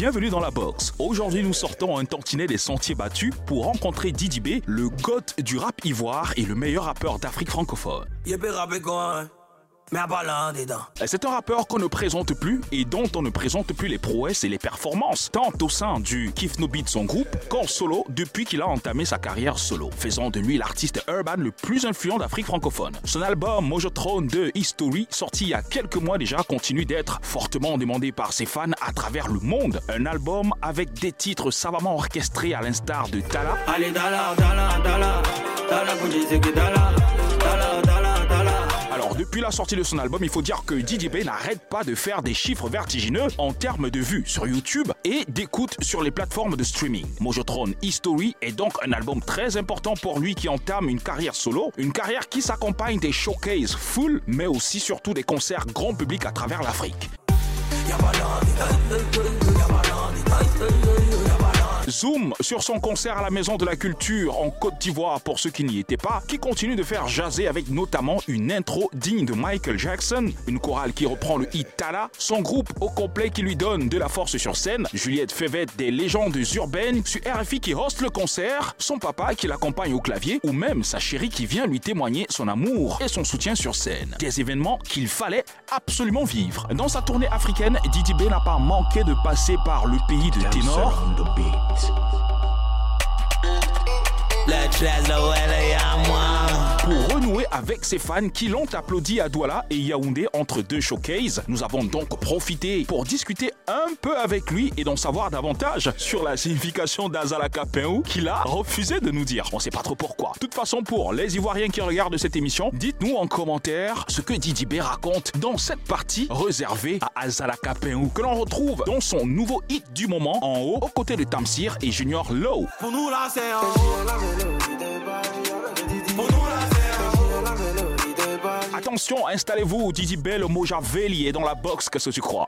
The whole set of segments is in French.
bienvenue dans la box. Aujourd'hui, nous sortons un tantinet des sentiers battus pour rencontrer Didi B, le god du rap ivoire et le meilleur rappeur d'Afrique francophone. Mais à pas dedans. C'est un rappeur qu'on ne présente plus et dont on ne présente plus les prouesses et les performances, tant au sein du Kif No Beat, son groupe, qu'en solo depuis qu'il a entamé sa carrière solo, faisant de lui l'artiste urban le plus influent d'Afrique francophone. Son album Mojotron de History, sorti il y a quelques mois déjà, continue d'être fortement demandé par ses fans à travers le monde. Un album avec des titres savamment orchestrés à l'instar de Tala. Allez, Dala, Dala, Dala, Dala, depuis la sortie de son album, il faut dire que Didier B n'arrête pas de faire des chiffres vertigineux en termes de vues sur YouTube et d'écoute sur les plateformes de streaming. Mojotron History est donc un album très important pour lui qui entame une carrière solo, une carrière qui s'accompagne des showcases full, mais aussi surtout des concerts grand public à travers l'Afrique. Zoom sur son concert à la Maison de la Culture en Côte d'Ivoire pour ceux qui n'y étaient pas, qui continue de faire jaser avec notamment une intro digne de Michael Jackson, une chorale qui reprend le hit Tala, son groupe au complet qui lui donne de la force sur scène, Juliette Févette des légendes urbaines, sur RFI qui hoste le concert, son papa qui l'accompagne au clavier ou même sa chérie qui vient lui témoigner son amour et son soutien sur scène. Des événements qu'il fallait absolument vivre. Dans sa tournée africaine, Didi B n'a pas manqué de passer par le pays de ténor. Pour avec ses fans qui l'ont applaudi à Douala et Yaoundé entre deux showcases, nous avons donc profité pour discuter un peu avec lui et d'en savoir davantage sur la signification d'Azalaka Peou qu'il a refusé de nous dire. On sait pas trop pourquoi. De toute façon, pour les Ivoiriens qui regardent cette émission, dites-nous en commentaire ce que Didi B raconte dans cette partie réservée à Azalaka Peou que l'on retrouve dans son nouveau hit du moment en haut aux côtés de Tamsir et Junior Low. Pour nous là c'est Installez-vous, Didi Bell, Mojaveli est dans la box, qu'est-ce que tu crois?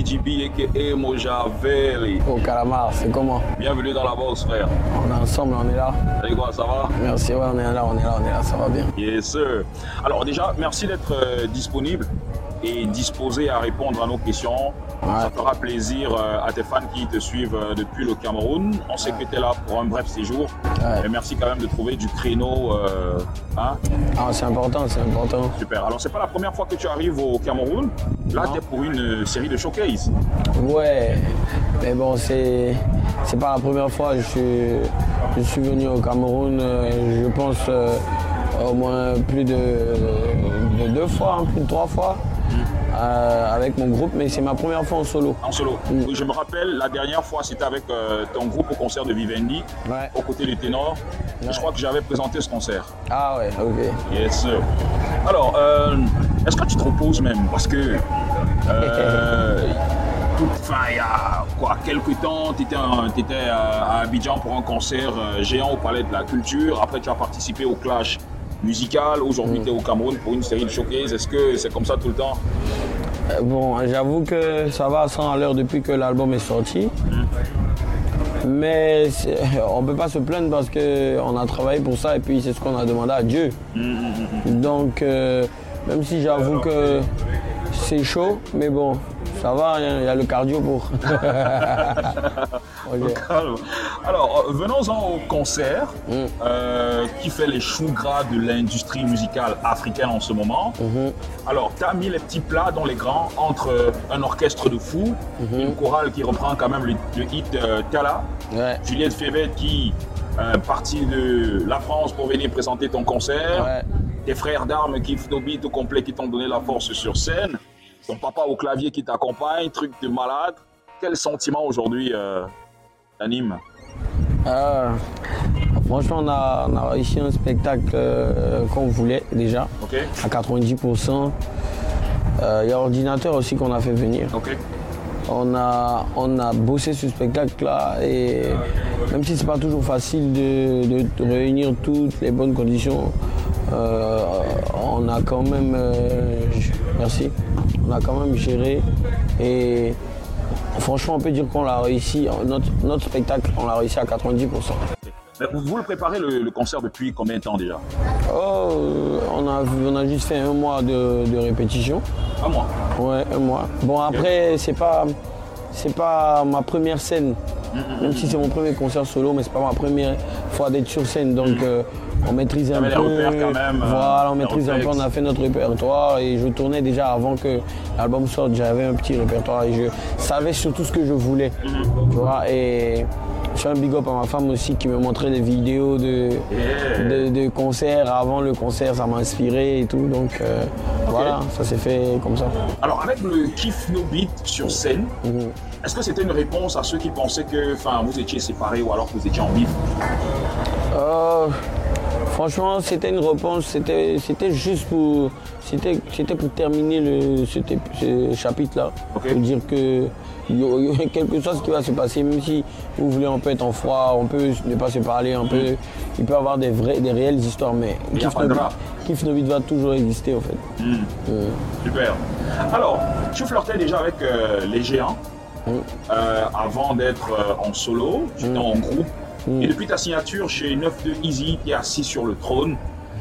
DJB aka Mojaveli. Oh Calamar, c'est comment? Bienvenue dans la box, frère. On est ensemble, on est là. Salut quoi, ça va? Merci, ouais, on est là, on est là, on est là, ça va bien. Yes, sir. Alors déjà, merci d'être euh, disponible et disposé à répondre à nos questions. Ça fera plaisir euh, à tes fans qui te suivent euh, depuis le Cameroun. On sait que tu es là pour un bref séjour. Ouais. Et merci quand même de trouver du créneau. euh, hein. Ah, c'est important, c'est important. Super. Alors, c'est pas la première fois que tu arrives au Cameroun. Là, tu es pour une série de showcase. Ouais, mais bon, c'est c'est pas la première fois. Je suis, je suis venu au Cameroun, je pense, euh, au moins plus de, de deux fois, hein, plus de trois fois, euh, avec mon groupe, mais c'est ma première fois en solo. En solo. Mm. Oui, Je me rappelle, la dernière fois, c'était avec euh, ton groupe au concert de Vivendi, Ouais. aux côtés du ténor. Ouais. Je crois que j'avais présenté ce concert. Ah ouais, ok. Yes, sir. Alors, euh, est-ce que tu te reposes même? Parce que, enfin, il y a quoi, quelques temps, tu étais, à Abidjan pour un concert géant au Palais de la Culture. Après, tu as participé au Clash musical. Aujourd'hui, tu es au Cameroun pour une série de showcase. Est-ce que c'est comme ça tout le temps? Bon, j'avoue que ça va à 100 à l'heure depuis que l'album est sorti. Mais on ne peut pas se plaindre parce qu'on a travaillé pour ça et puis c'est ce qu'on a demandé à Dieu. Donc, euh, même si j'avoue que c'est chaud, mais bon, ça va, il y a le cardio pour. Alors, euh, venons-en au concert euh, qui fait les choux gras de l'industrie musicale africaine en ce moment. Alors, tu as mis les petits plats dans les grands entre un orchestre de fous, une chorale qui reprend quand même le, le hit euh, Tala, Ouais. Juliette Févette qui euh, partie de la France pour venir présenter ton concert, Ouais. tes frères d'armes qui Beat au complet qui t'ont donné la force sur scène, ton papa au clavier qui t'accompagne, truc de malade. Quel sentiment aujourd'hui euh, t'anime Euh, franchement, on a, on a réussi un spectacle euh, qu'on voulait déjà, à 90%. Euh, Il y a l'ordinateur aussi qu'on a fait venir. On a, on a bossé ce spectacle-là et même si c'est pas toujours facile de, de réunir toutes les bonnes conditions, on a quand même, merci, on a quand même géré et Franchement, on peut dire qu'on l'a réussi. Notre, notre spectacle, on l'a réussi à 90%. Mais Vous, vous le préparez le, le concert depuis combien de temps déjà Oh, on, a, on a juste fait un mois de, de répétition. Un mois. Ouais, un mois. Bon, après, c'est pas, c'est pas ma première scène. Même si c'est mon premier concert solo, mais c'est pas ma première fois d'être sur scène. Donc, euh, on maîtrise un peu. repères quand même, euh, voilà, on maîtrise un peu. On a fait notre répertoire et je tournais déjà avant que l'album sorte. J'avais un petit répertoire et je savais surtout ce que je voulais. Tu vois, et je fais un big up à ma femme aussi qui me montrait des vidéos de, de, de concerts. Avant le concert, ça m'a inspiré et tout. Donc, euh, voilà, ça s'est fait comme ça. Alors, avec le Kiff No Beat sur scène, Mhm. est-ce que c'était une réponse à ceux qui pensaient que vous étiez séparés ou alors que vous étiez en bif? Euh, franchement, c'était une réponse, c'était, c'était juste pour, c'était, c'était pour terminer le, ce, ce chapitre-là. Pour dire que y, a- quelque chose qui va se passer, même si vous voulez, on peut être en froid, on peut ne pas se parler, on peut, il peut y avoir des, vrais, des réelles histoires, mais Kiff pas de No drame. Beat- Kiff No Beat va toujours exister, en fait. Euh, Super. Alors, tu flirtais déjà avec euh, les géants euh, avant d'être en solo, tu étais en groupe. Et depuis ta signature chez 9 de Easy, tu es assis sur le trône,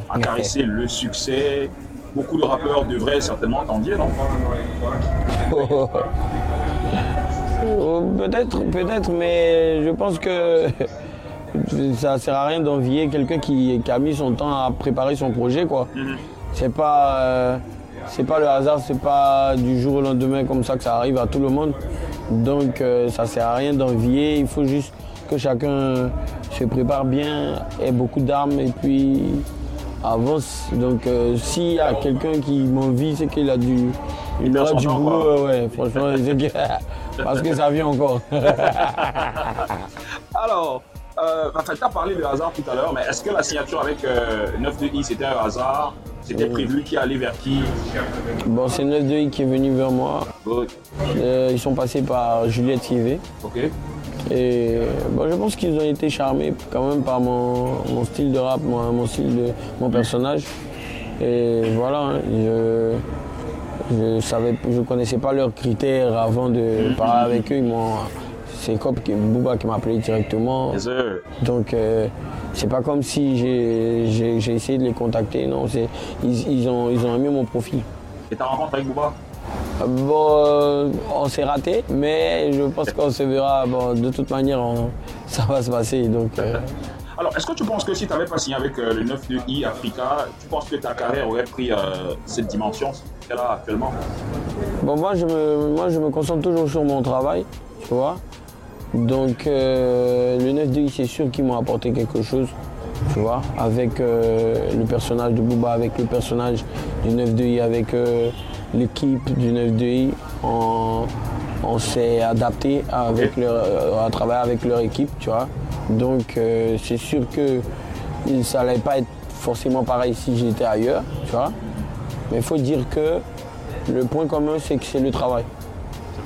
à caresser le succès. Beaucoup de rappeurs devraient certainement t'envier, non? Oh, Peut-être, peut-être, mais je pense que ça sert à rien d'envier quelqu'un qui, qui a mis son temps à préparer son projet, quoi. C'est pas, euh, c'est pas le hasard, c'est pas du jour au lendemain comme ça que ça arrive à tout le monde. Donc euh, ça sert à rien d'envier. Il faut juste que chacun se prépare bien, ait beaucoup d'armes et puis avance. Donc euh, s'il y a quelqu'un qui m'envie, c'est qu'il a du, il aura du boulot. quoi. ouais, franchement, que- parce que ça vient encore. Alors, euh, enfin, tu as parlé de hasard tout à l'heure, mais est-ce que la signature avec euh, 9 de I, c'était un hasard C'était prévu qui allait vers qui? Bon, c'est 9 de qui est venu vers moi. Euh, ils sont passés par Juliette Sivé. Ok. Et bon, je pense qu'ils ont été charmés quand même par mon, mon style de rap, mon, mon style de mon personnage. Et voilà, hein, je je savais, je connaissais pas leurs critères avant de parler avec eux. Ils m'ont- C'est Cop qui Bouba qui m'a appelé directement. Yes. Donc euh, c'est pas comme si j'ai- essayé de les contacter. Non, ils, ils ont ils ont aimé mon profil. Et ta rencontre avec Booba? Bon, euh, on s'est raté, mais je pense qu'on se verra. Bon, de toute manière, on- ça va se passer. Donc, euh, Alors, est-ce que tu penses que si tu n'avais pas signé avec euh, le 9 de I Africa, tu penses que ta carrière aurait pris euh, cette dimension qu'elle a actuellement? Bon, moi, je me, moi, je me concentre toujours sur mon travail, tu vois. Donc, euh, le 9 de I, c'est sûr qu'ils m'ont apporté quelque chose, tu vois, avec le personnage de Booba, avec le personnage du 9 de I, avec l'équipe du 9 de I. On, on s'est adapté avec leur, euh, à travailler avec leur équipe, tu vois. Donc, euh, c'est sûr que ça n'allait pas être forcément pareil si j'étais ailleurs, tu vois. Mais il faut dire que le point commun, c'est que c'est le travail.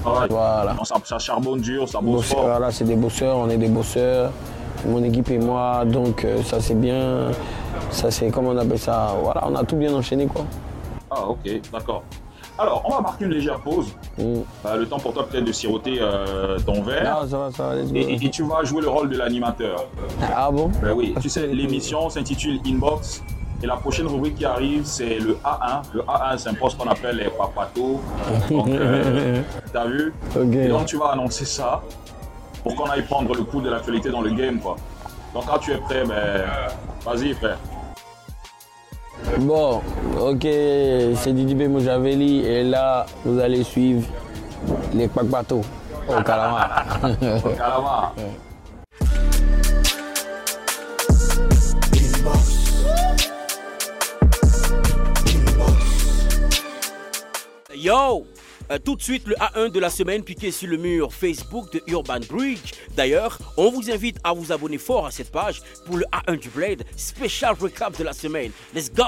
Travail. Voilà. Ça, ça charbonne dur, ça bosse fort. voilà, c'est des bosseurs, on est des bosseurs. Mon équipe et moi, donc euh, ça c'est bien. Ça c'est, comment on appelle ça? Voilà, on a tout bien enchaîné quoi. Ah, ok, d'accord. Alors, on va marquer une légère pause. Mm. Euh, le temps pour toi peut-être de siroter euh, ton verre. Ça va, ça va. Et, et- tu vas jouer le rôle de l'animateur. Ah bon? Ben oui, tu sais, l'émission s'intitule Inbox. Et la prochaine rubrique qui arrive, c'est le A1. Le A1, c'est un poste qu'on appelle les papatos. Donc, euh, t'as vu? Et donc, tu vas annoncer ça pour qu'on aille prendre le coup de l'actualité dans le game, quoi. Donc, quand tu es prêt, ben, vas-y, frère. Bon, ok, c'est Didi B Mojaveli et là vous allez suivre les Kpakpato au Calamar. Calama. Yo Euh, tout de suite le A1 de la semaine piqué sur le mur Facebook de Urban Bridge. D'ailleurs, on vous invite à vous abonner fort à cette page pour le A1 du Blade, spécial recap de la semaine. Let's go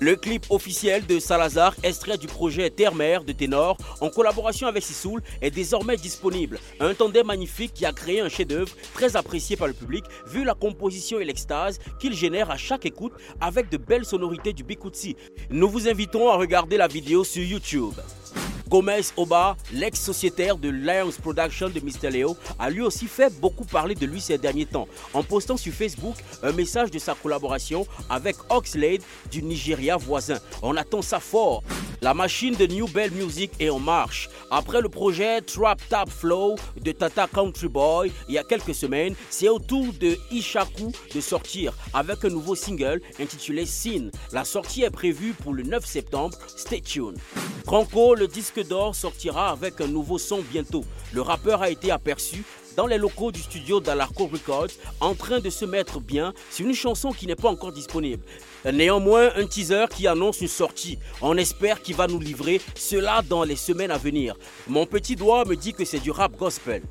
Le clip officiel de Salazar, extrait du projet Terre-Mère de Ténor, en collaboration avec Sissoul, est désormais disponible. Un tandem magnifique qui a créé un chef-d'œuvre très apprécié par le public, vu la composition et l'extase qu'il génère à chaque écoute avec de belles sonorités du Bikutsi. Nous vous invitons à regarder la vidéo sur YouTube. Gomez Oba, l'ex-sociétaire de Lions Production de Mr. Leo, a lui aussi fait beaucoup parler de lui ces derniers temps, en postant sur Facebook un message de sa collaboration avec Oxlade du Nigeria voisin. On attend ça fort. La machine de New Bell Music est en marche. Après le projet Trap Tap Flow de Tata Country Boy il y a quelques semaines, c'est au tour de Ishaku de sortir avec un nouveau single intitulé Sin. La sortie est prévue pour le 9 septembre. Stay tuned. Franco, le disque d'or, sortira avec un nouveau son bientôt. Le rappeur a été aperçu dans les locaux du studio d'Alarco Records en train de se mettre bien sur une chanson qui n'est pas encore disponible. Néanmoins, un teaser qui annonce une sortie. On espère qu'il va nous livrer cela dans les semaines à venir. Mon petit doigt me dit que c'est du rap gospel.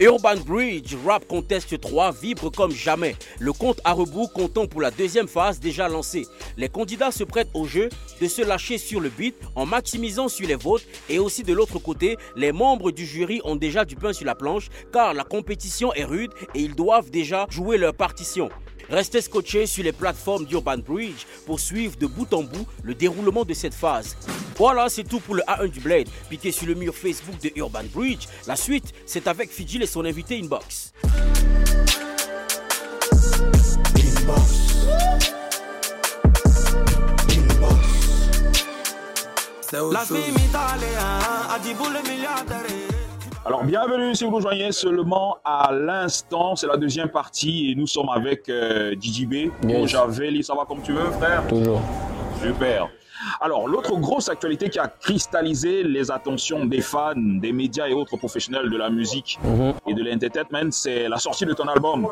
Urban Bridge Rap Contest 3 vibre comme jamais. Le compte à rebours comptant pour la deuxième phase déjà lancé. Les candidats se prêtent au jeu de se lâcher sur le beat en maximisant sur les votes et aussi de l'autre côté, les membres du jury ont déjà du pain sur la planche car la compétition est rude et ils doivent déjà jouer leur partition. Restez scotchés sur les plateformes d'Urban Bridge pour suivre de bout en bout le déroulement de cette phase. Voilà, c'est tout pour le A1 du Blade, piqué sur le mur Facebook de Urban Bridge. La suite, c'est avec Fidjil et son invité Inbox. La fille m'italéen a dit boule milliardaire. Alors, bienvenue si vous nous joignez seulement à l'instant. C'est la deuxième partie et nous sommes avec euh, DJB. Yes. Javeli, ça va comme tu veux, frère? Toujours. Super. Alors, l'autre grosse actualité qui a cristallisé les attentions des fans, des médias et autres professionnels de la musique Mhm. et de l'entertainment, c'est la sortie de ton album,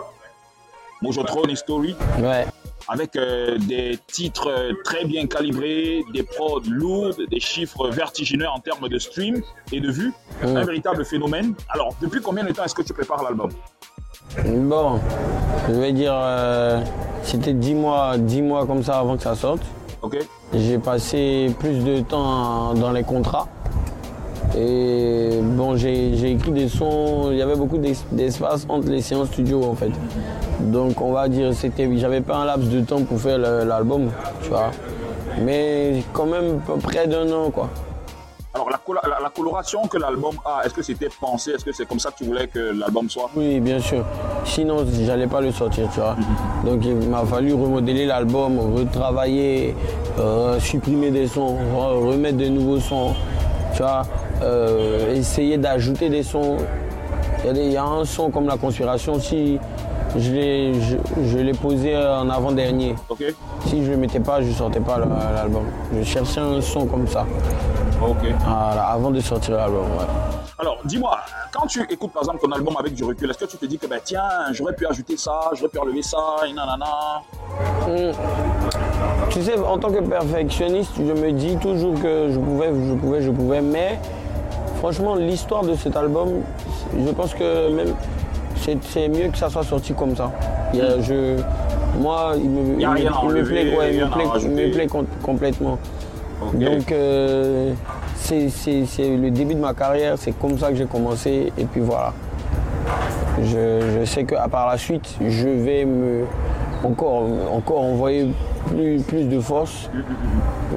Mojotron History, Ouais. Avec euh, des titres euh, très bien calibrés, des prods lourds, des chiffres vertigineux en termes de stream et de vues. Un véritable phénomène. Alors, depuis combien de temps est-ce que tu prépares l'album? Bon, je vais dire, euh, c'était 10 mois, 10 mois comme ça avant que ça sorte. Ok J'ai passé plus de temps dans les contrats. Et bon, j'ai écrit des sons, il y avait beaucoup d'es- d'espace entre les séances studio en fait. Donc on va dire, c'était, j'avais pas un laps de temps pour faire l'album, tu vois. Mais quand même près d'un an quoi. Alors, la, la- la coloration que l'album a, est-ce que c'était pensé Est-ce que c'est comme ça que tu voulais que l'album soit? Oui, bien sûr. Sinon, j'allais pas le sortir, tu vois. Donc, il m'a fallu remodeler l'album, retravailler, euh, supprimer des sons, re- remettre de nouveaux sons, tu vois. euh, essayer d'ajouter des sons. Il y, y a un son comme La Conspiration, si je l'ai je, posé en avant-dernier. Si je le mettais pas, je sortais pas la- l'album. Je cherchais un son comme ça, voilà, avant de sortir l'album. ouais. Alors, dis-moi, quand tu écoutes par exemple ton album avec du recul, est-ce que tu te dis que, ben, tiens, j'aurais pu ajouter ça, j'aurais pu enlever ça, et nanana? Tu sais, en tant que perfectionniste, je me dis toujours que je pouvais, je pouvais, je pouvais, mais franchement, l'histoire de cet album, je pense que même c'est mieux que ça soit sorti comme ça. Il y a- je, moi, il me, il me- il plaît, ouais, il me plaît, il me plaît com- complètement. Donc, euh, c'est le début de ma carrière, c'est comme ça que j'ai commencé, et puis voilà. Je, je sais qu'à par la suite, je vais me encore, encore envoyer plus, plus de force.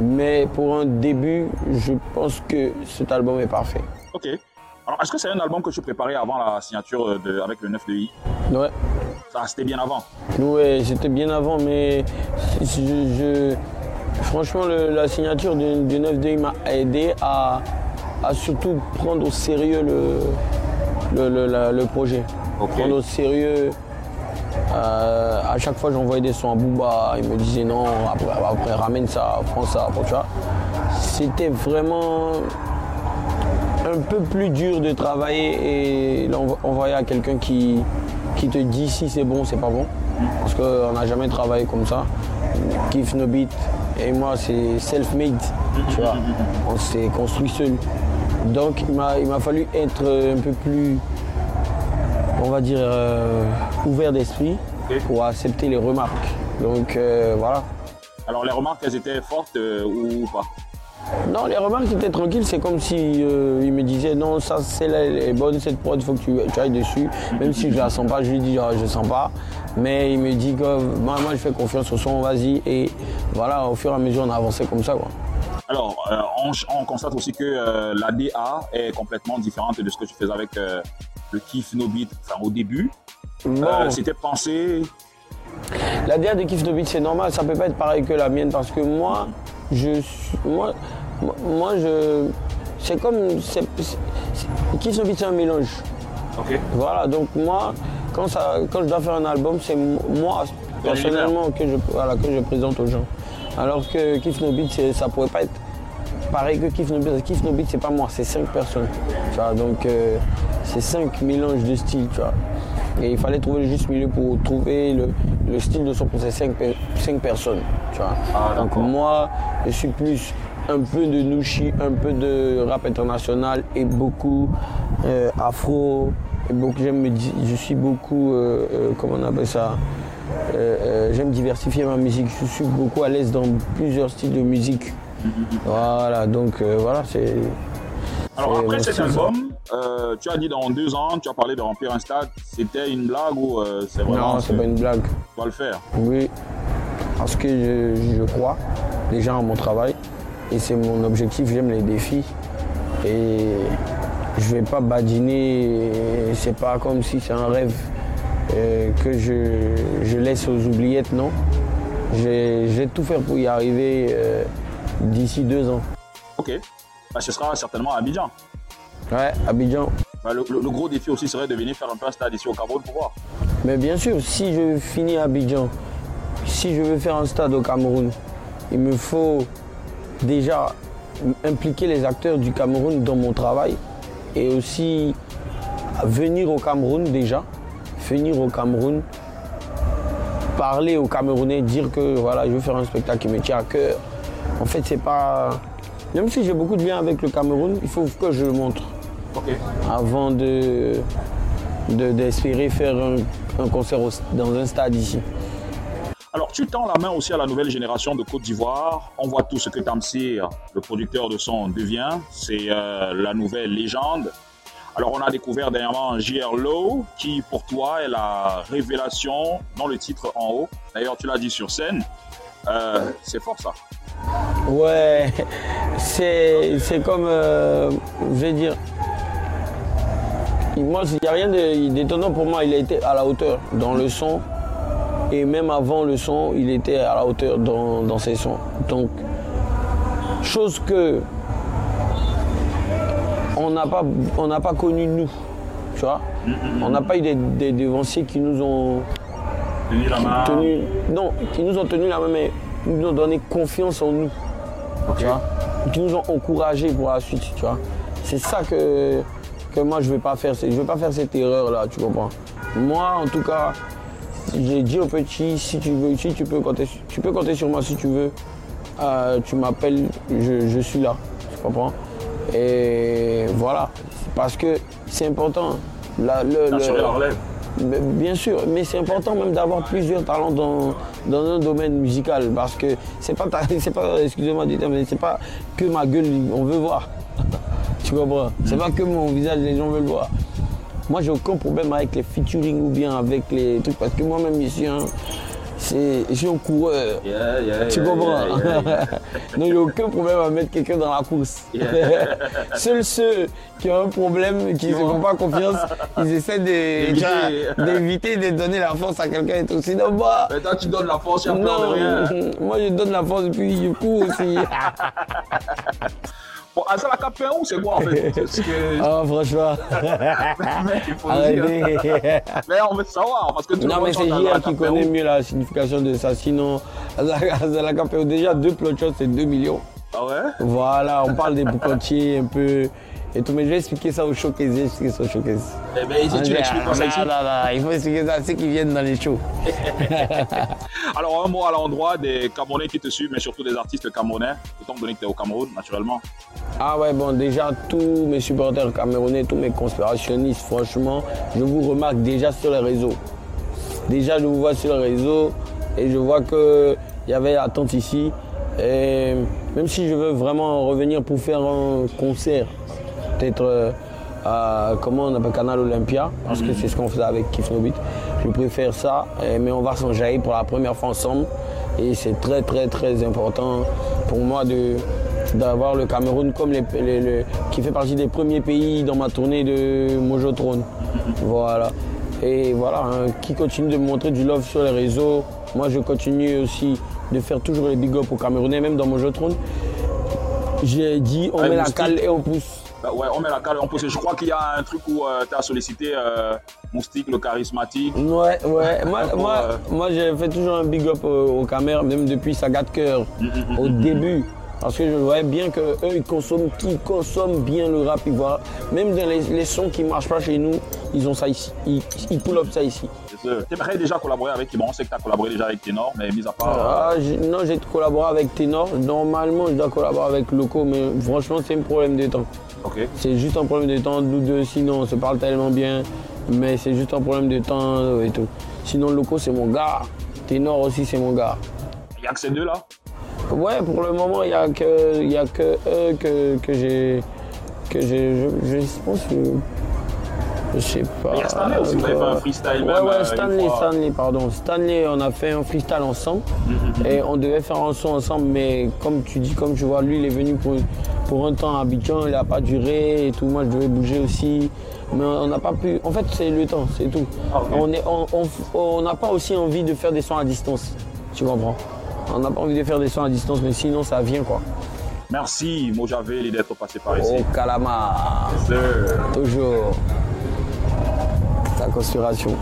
Mais pour un début, je pense que cet album est parfait. Ok. Alors, est-ce que c'est un album que tu préparais avant la signature de, avec le 9 de I? Ouais. Ça, c'était bien avant. Ouais, c'était bien avant, mais je, je- franchement, le- la signature du, du 9D m'a aidé à, à surtout prendre au sérieux le, le, le- la- le projet. Prendre au sérieux. euh, à chaque fois, j'envoyais des sons à Booba. Il me disait non, après, après ramène ça, prends ça, tu vois. C'était vraiment un peu plus dur de travailler et l'envo- envoyer à quelqu'un qui, qui te dit si c'est bon, c'est pas bon. Parce qu'on n'a jamais travaillé comme ça. Kiff no beat. Et moi, c'est self-made, tu vois. On s'est construit seul. Donc, il m'a fallu être un peu plus, on va dire, euh, ouvert d'esprit pour accepter les remarques. Donc, euh, voilà. Alors, les remarques, elles étaient fortes euh, ou pas? Non, les remarques étaient tranquilles. C'est comme si euh, il me disait non, ça c'est la- elle est bonne cette prod, il faut que tu, tu ailles dessus. Même si je la sens pas, je lui dis ah, je sens pas. Mais il me dit que moi, moi, je fais confiance au son, vas-y. Et voilà, au fur et à mesure on a avancé comme ça quoi. Alors, euh, on, on constate aussi que euh, la DA est complètement différente de ce que tu faisais avec le Kiff No Beat enfin, au début. Bon, C'était pensé. la DA de Kiff No Beat, c'est normal, ça peut pas être pareil que la mienne parce que moi, je suis. Moi, moi- je. C'est comme. c'est- c'est- c'est- un mélange. Ok. Voilà, donc moi, quand, ça, quand je dois faire un album, c'est moi, personnellement, que je, voilà, que je présente aux gens. Alors que Kiff No Beat, c'est- ça pourrait pas être pareil que Kiff No Beat. Kiff No Beat, c'est pas moi, c'est cinq personnes. Tu vois, donc, euh, c'est cinq mélanges de styles, tu vois. Et il fallait trouver le juste milieu pour trouver le, le style de son pour ces cinq, cinq personnes, tu vois. Ah, donc, moi, je suis plus un peu de Nushi, un peu de rap international et beaucoup euh, afro. Et beaucoup, j'aime je suis beaucoup, euh, euh, comment on appelle ça J'aime diversifier ma musique. Je suis beaucoup à l'aise dans plusieurs styles de musique. Voilà, donc voilà, c'est. Alors, après cet album, euh, tu as dit dans deux ans, tu as parlé de remplir un stade. C'était une blague ou euh, c'est vraiment. Non, c'est pas une blague. Tu vas le faire. Oui, parce que je, je crois déjà en mon travail et c'est mon objectif, j'aime les défis et je vais pas badiner, c'est pas comme si c'est un rêve euh, que je, je laisse aux oubliettes, non. J'ai- Je vais tout faire pour y arriver euh, d'ici deux ans. Ok. Bah, ce sera certainement à Abidjan. Ouais, Abidjan. Bah, le, le- le gros défi aussi serait de venir faire un peu un stade ici au Cameroun pour voir. Mais bien sûr, si je finis à Abidjan, si je veux faire un stade au Cameroun, il me faut déjà impliquer les acteurs du Cameroun dans mon travail et aussi venir au Cameroun déjà, venir au Cameroun, parler aux Camerounais, dire que voilà, je veux faire un spectacle qui me tient à cœur. En fait, c'est pas. Même si j'ai beaucoup de liens avec le Cameroun, il faut que je le montre avant de de- d'espérer faire un, un concert au- dans un stade ici. Alors, tu tends la main aussi à la nouvelle génération de Côte d'Ivoire. On voit tout ce que Tamsir, le producteur de son, devient. C'est euh, la nouvelle légende. Alors, on a découvert dernièrement J.R. Lowe, qui pour toi est la révélation dans le titre en haut. D'ailleurs, tu l'as dit sur scène. Euh, c'est fort ça. Ouais, c'est comme, euh, je vais dire, moi, il n'y a rien d'étonnant pour moi. Il a été à la hauteur dans le son. Et même avant le son, il était à la hauteur dans, dans ses sons. Donc, chose que on n'a pas, on n'a pas connu nous. Tu vois? On n'a pas eu des, des devanciers qui nous ont Tenir la main. tenu, non, qui nous ont tenu la main, mais qui nous ont donné confiance en nous, tu vois, qui nous ont encouragés pour la suite, tu vois? C'est ça que, que moi je ne vais pas faire, je vais pas faire cette erreur là, tu comprends? Moi, en tout cas, j'ai dit au petit, si tu veux, si tu peux compter, tu peux compter sur moi si tu veux. Euh, tu m'appelles, je, je suis là, tu comprends? Et voilà, parce que c'est important. La- le- le- Assurer la relève. mais Bien sûr, mais c'est important même d'avoir plusieurs talents dans, dans un domaine musical parce que c'est pas, c'est pas excusez-moi du terme, mais c'est pas que ma gueule, on veut voir. tu comprends? C'est pas que mon visage, les gens veulent voir. Moi, j'ai aucun problème avec les featuring ou bien avec les trucs parce que moi-même, je suis un, c'est, je suis un coureur. Yeah, yeah, Tu comprends? yeah. Donc, a aucun problème à mettre quelqu'un dans la course. Seuls ceux qui ont un problème, qui ne se font pas confiance, ils essaient de- D'éviter. de donner la force à quelqu'un et tout. Sinon, moi, Mais toi, tu donnes la force, il n'y a peur de non, rien. moi je donne la force et puis je cours aussi. Bon, c'est quoi en fait? Que Ah, franchement, il faut le dire. arrêtez. Mais on veut savoir parce que tout le Non, mais c'est JR qui connaît mieux la signification de ça. Sinon, la Capéo, déjà, deux plots c'est 2 millions. Ah ouais? Voilà, on parle des boucantiers un peu et tout. Mais je vais expliquer ça au showcase. Je vais expliquer ça au showcase. Eh ben, ici, tu l'expliques ça ici. Non, non, non, il faut expliquer ça à ceux qui viennent dans les shows. Alors, un mot à l'endroit des Camerounais qui te suivent, mais surtout des artistes camerounais, étant donné que tu es au Cameroun, naturellement. Ah ouais, bon, déjà, tous mes supporters camerounais, tous mes conspirationnistes, franchement, je vous remarque déjà sur les réseaux. Déjà, je vous vois sur les réseaux et je vois qu'il y avait attente ici. Et même si je veux vraiment revenir pour faire un concert, peut-être euh, comment on appelle Canal Olympia, parce que c'est ce qu'on faisait avec Kif No Beat. Je préfère ça, mais on va s'enjailler pour la première fois ensemble. Et c'est très très très important pour moi de, d'avoir le Cameroun comme les, les- les- qui fait partie des premiers pays dans ma tournée de Mojo Throne. Voilà. Et voilà, hein, qui continue de me montrer du love sur les réseaux. Moi, je continue aussi de faire toujours les big up aux Camerounais, même dans Mojo Throne. J'ai dit, on Allez, met la cale et on pousse. Bah ouais, on met la cale, on pousse. Je crois qu'il y a un truc où tu as sollicité euh, Moustique, le charismatique. Ouais, ouais. Moi, Pour, moi, euh, moi, j'ai fait toujours un big up aux, aux caméras, même depuis Saga de cœur, au début. Parce que je voyais bien qu'eux, ils consomment, qu'ils consomment bien le rap. Ils voient, même dans les, les sons qui ne marchent pas chez nous, ils ont ça ici. Ils, ils pull up ça ici. Tu aimerais déjà collaborer avec qui Bon, on sait que tu as collaboré déjà avec Ténor, mais mis à part. Ah, j'ai- non, j'ai collaboré avec Ténor. Normalement, je dois collaborer avec Loco, mais franchement, c'est un problème de temps. euh, ok. C'est juste un problème de temps, nous deux, sinon on se parle tellement bien, mais c'est juste un problème de temps euh, et tout. Sinon, Loco, c'est mon gars. Ténor aussi, c'est mon gars. Il n'y a que ces deux là Ouais, pour le moment, il n'y a que, y a que eux que, que j'ai. Que j'ai. Je, je pense que. Je sais pas. Il y a Stanley aussi, vous avez fait un freestyle Ouais, même, euh, ouais, une Stanley. Stanley, pardon. Stanley, on a fait un freestyle ensemble. Et on devait faire un son ensemble, mais comme tu dis, comme tu vois, lui, il est venu pour, pour un temps à Abidjan, il n'a pas duré et tout. Moi, je devais bouger aussi. Mais on n'a pas pu. En fait, c'est le temps, c'est tout. Ah. On est- on- on- on n'a pas aussi envie de faire des sons à distance. Tu comprends? On n'a pas envie de faire des sons à distance, mais sinon, ça vient quoi. Merci, Mojave, d'être passé par ici. Au Calama, Sir. toujours. La conspiration.